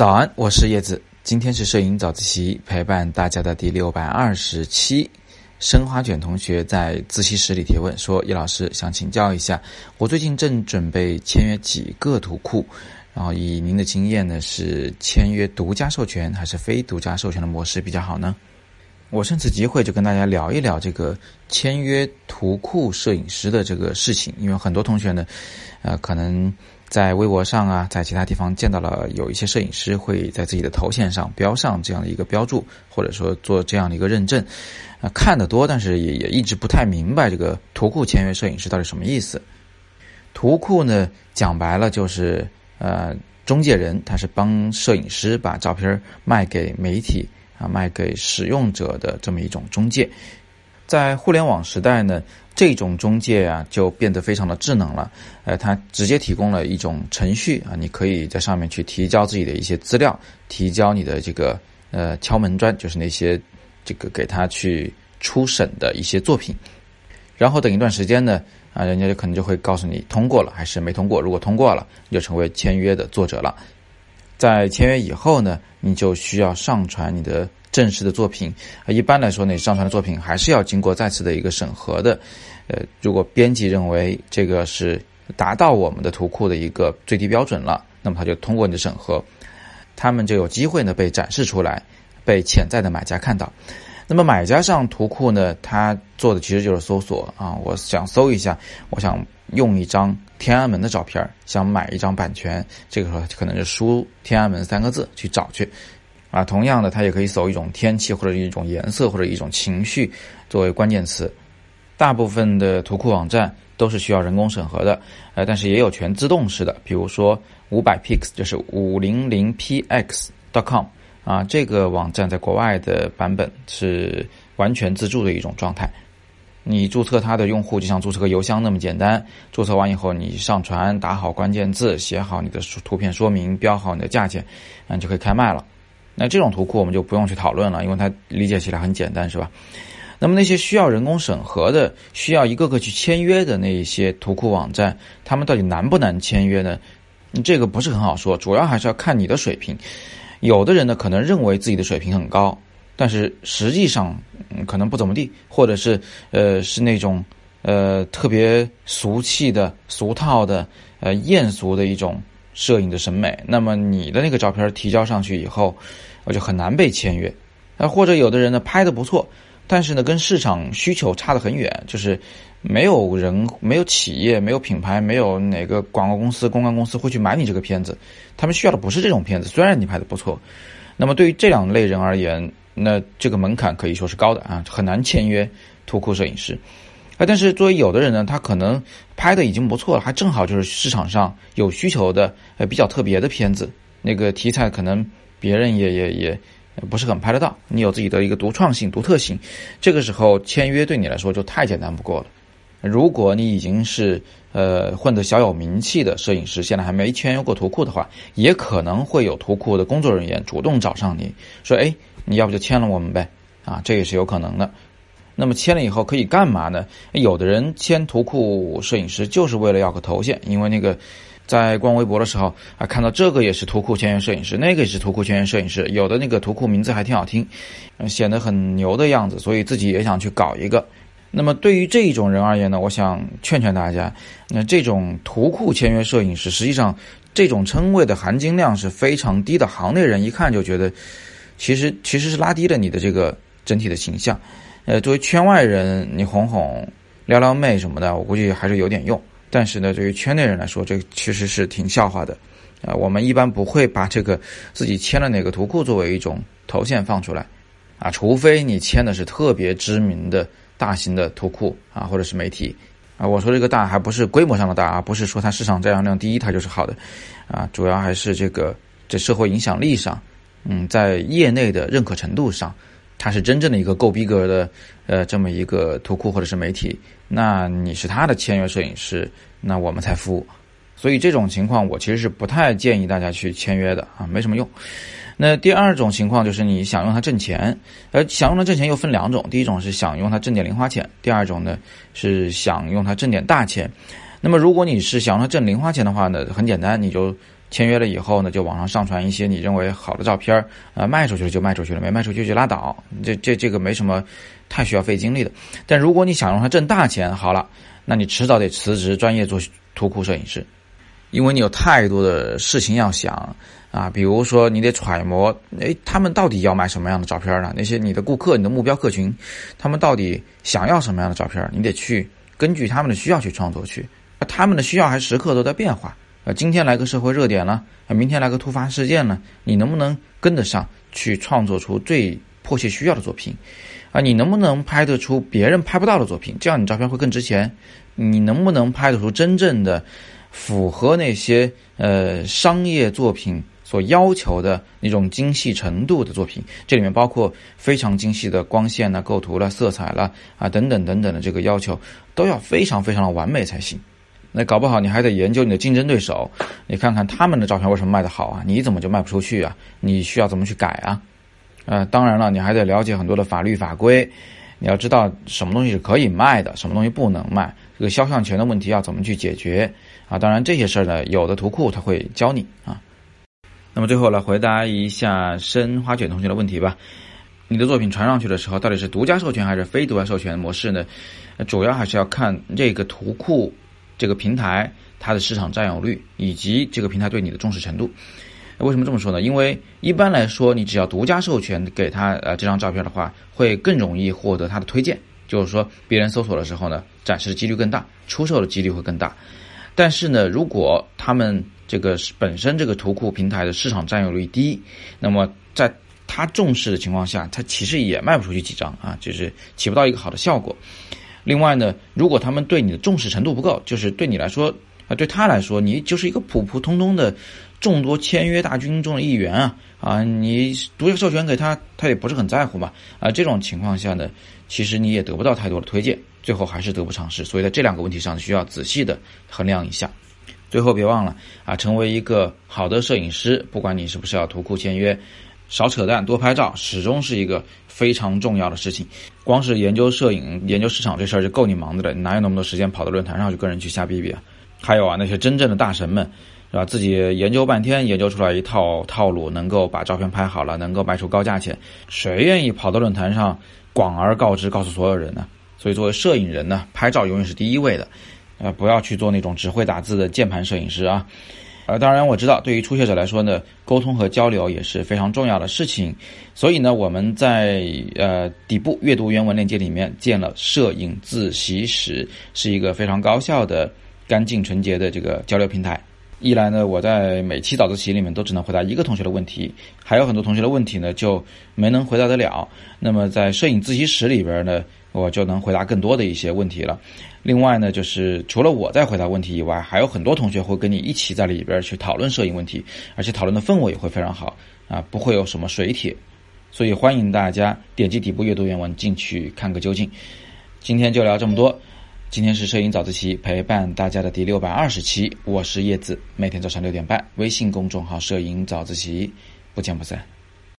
早安，我是叶子。今天是摄影早自习陪伴大家的第六百二十期。生花卷同学在自习室里提问说：“叶老师想请教一下，我最近正准备签约几个图库，然后以您的经验呢，是签约独家授权还是非独家授权的模式比较好呢？”我趁此机会就跟大家聊一聊这个签约图库摄影师的这个事情，因为很多同学呢，呃，可能。在微博上啊，在其他地方见到了有一些摄影师会在自己的头衔上标上这样的一个标注，或者说做这样的一个认证，啊，看得多，但是也也一直不太明白这个图库签约摄影师到底什么意思。图库呢，讲白了就是呃中介人，他是帮摄影师把照片卖给媒体啊，卖给使用者的这么一种中介。在互联网时代呢。这种中介啊，就变得非常的智能了。呃，它直接提供了一种程序啊，你可以在上面去提交自己的一些资料，提交你的这个呃敲门砖，就是那些这个给他去初审的一些作品。然后等一段时间呢，啊，人家就可能就会告诉你通过了还是没通过。如果通过了，你就成为签约的作者了。在签约以后呢，你就需要上传你的。正式的作品，一般来说呢，上传的作品还是要经过再次的一个审核的。呃，如果编辑认为这个是达到我们的图库的一个最低标准了，那么他就通过你的审核，他们就有机会呢被展示出来，被潜在的买家看到。那么买家上图库呢，他做的其实就是搜索啊，我想搜一下，我想用一张天安门的照片，想买一张版权，这个时候可能是输天安门三个字去找去。啊，同样的，它也可以搜一种天气或者一种颜色或者一种情绪作为关键词。大部分的图库网站都是需要人工审核的，呃，但是也有全自动式的，比如说五百 px 就是五零零 px.com 啊，这个网站在国外的版本是完全自助的一种状态。你注册它的用户就像注册个邮箱那么简单，注册完以后你上传，打好关键字，写好你的图片说明，标好你的价钱，嗯，就可以开卖了。那这种图库我们就不用去讨论了，因为它理解起来很简单，是吧？那么那些需要人工审核的、需要一个个去签约的那一些图库网站，他们到底难不难签约呢？这个不是很好说，主要还是要看你的水平。有的人呢，可能认为自己的水平很高，但是实际上可能不怎么地，或者是呃是那种呃特别俗气的、俗套的、呃艳俗的一种摄影的审美。那么你的那个照片提交上去以后，我就很难被签约，啊，或者有的人呢拍的不错，但是呢跟市场需求差得很远，就是没有人、没有企业、没有品牌、没有哪个广告公司、公关公司会去买你这个片子，他们需要的不是这种片子。虽然你拍的不错，那么对于这两类人而言，那这个门槛可以说是高的啊，很难签约图库摄影师。啊，但是作为有的人呢，他可能拍的已经不错了，还正好就是市场上有需求的呃比较特别的片子，那个题材可能。别人也也也不是很拍得到，你有自己的一个独创性、独特性，这个时候签约对你来说就太简单不过了。如果你已经是呃混得小有名气的摄影师，现在还没签约过图库的话，也可能会有图库的工作人员主动找上你说：“哎，你要不就签了我们呗？”啊，这也是有可能的。那么签了以后可以干嘛呢？有的人签图库摄影师就是为了要个头衔，因为那个。在逛微博的时候啊，看到这个也是图库签约摄影师，那个也是图库签约摄影师，有的那个图库名字还挺好听，显得很牛的样子，所以自己也想去搞一个。那么对于这一种人而言呢，我想劝劝大家，那这种图库签约摄影师，实际上这种称谓的含金量是非常低的，行内人一看就觉得，其实其实是拉低了你的这个整体的形象。呃，作为圈外人，你哄哄、撩撩妹什么的，我估计还是有点用。但是呢，对于圈内人来说，这其实是挺笑话的，啊，我们一般不会把这个自己签了哪个图库作为一种头衔放出来，啊，除非你签的是特别知名的大型的图库啊，或者是媒体，啊，我说这个大还不是规模上的大啊，不是说它市场占有量第一它就是好的，啊，主要还是这个这社会影响力上，嗯，在业内的认可程度上。他是真正的一个够逼格的，呃，这么一个图库或者是媒体，那你是他的签约摄影师，那我们才服务。所以这种情况，我其实是不太建议大家去签约的啊，没什么用。那第二种情况就是你想用它挣钱，呃想用它挣钱又分两种，第一种是想用它挣点零花钱，第二种呢是想用它挣点大钱。那么如果你是想用它挣零花钱的话呢，很简单，你就签约了以后呢，就网上上传一些你认为好的照片啊，卖出去了就卖出去了，没卖出去就拉倒，这这这个没什么太需要费精力的。但如果你想让它挣大钱，好了，那你迟早得辞职，专业做图库摄影师，因为你有太多的事情要想啊，比如说你得揣摩，哎，他们到底要买什么样的照片呢？那些你的顾客、你的目标客群，他们到底想要什么样的照片？你得去根据他们的需要去创作去，他们的需要还时刻都在变化。啊，今天来个社会热点了，啊，明天来个突发事件了，你能不能跟得上去创作出最迫切需要的作品？啊，你能不能拍得出别人拍不到的作品？这样你照片会更值钱。你能不能拍得出真正的符合那些呃商业作品所要求的那种精细程度的作品？这里面包括非常精细的光线呢、构图了、色彩了啊等等等等的这个要求，都要非常非常的完美才行。那搞不好你还得研究你的竞争对手，你看看他们的照片为什么卖得好啊？你怎么就卖不出去啊？你需要怎么去改啊？呃，当然了，你还得了解很多的法律法规，你要知道什么东西是可以卖的，什么东西不能卖，这个肖像权的问题要怎么去解决啊？当然这些事儿呢，有的图库他会教你啊。那么最后来回答一下申花卷同学的问题吧，你的作品传上去的时候，到底是独家授权还是非独家授权模式呢？主要还是要看这个图库。这个平台它的市场占有率以及这个平台对你的重视程度，为什么这么说呢？因为一般来说，你只要独家授权给他呃这张照片的话，会更容易获得他的推荐，就是说别人搜索的时候呢，展示的几率更大，出售的几率会更大。但是呢，如果他们这个本身这个图库平台的市场占有率低，那么在他重视的情况下，他其实也卖不出去几张啊，就是起不到一个好的效果。另外呢，如果他们对你的重视程度不够，就是对你来说啊，对他来说，你就是一个普普通通的众多签约大军中的一员啊啊，你独家授权给他，他也不是很在乎嘛啊，这种情况下呢，其实你也得不到太多的推荐，最后还是得不偿失。所以在这两个问题上需要仔细的衡量一下。最后别忘了啊，成为一个好的摄影师，不管你是不是要图库签约。少扯淡，多拍照，始终是一个非常重要的事情。光是研究摄影、研究市场这事儿就够你忙的了，你哪有那么多时间跑到论坛上去跟人去瞎逼逼啊？还有啊，那些真正的大神们，是吧？自己研究半天，研究出来一套套路，能够把照片拍好了，能够卖出高价钱，谁愿意跑到论坛上广而告之，告诉所有人呢？所以，作为摄影人呢，拍照永远是第一位的，呃，不要去做那种只会打字的键盘摄影师啊。呃，当然我知道，对于初学者来说呢，沟通和交流也是非常重要的事情。所以呢，我们在呃底部阅读原文链接里面建了摄影自习室，是一个非常高效的、干净纯洁的这个交流平台。一来呢，我在每期早自习里面都只能回答一个同学的问题，还有很多同学的问题呢就没能回答得了。那么在摄影自习室里边呢，我就能回答更多的一些问题了。另外呢，就是除了我在回答问题以外，还有很多同学会跟你一起在里边去讨论摄影问题，而且讨论的氛围也会非常好啊，不会有什么水帖，所以欢迎大家点击底部阅读原文进去看个究竟。今天就聊这么多，今天是摄影早自习陪伴大家的第六百二十期，我是叶子，每天早上六点半，微信公众号“摄影早自习”，不见不散。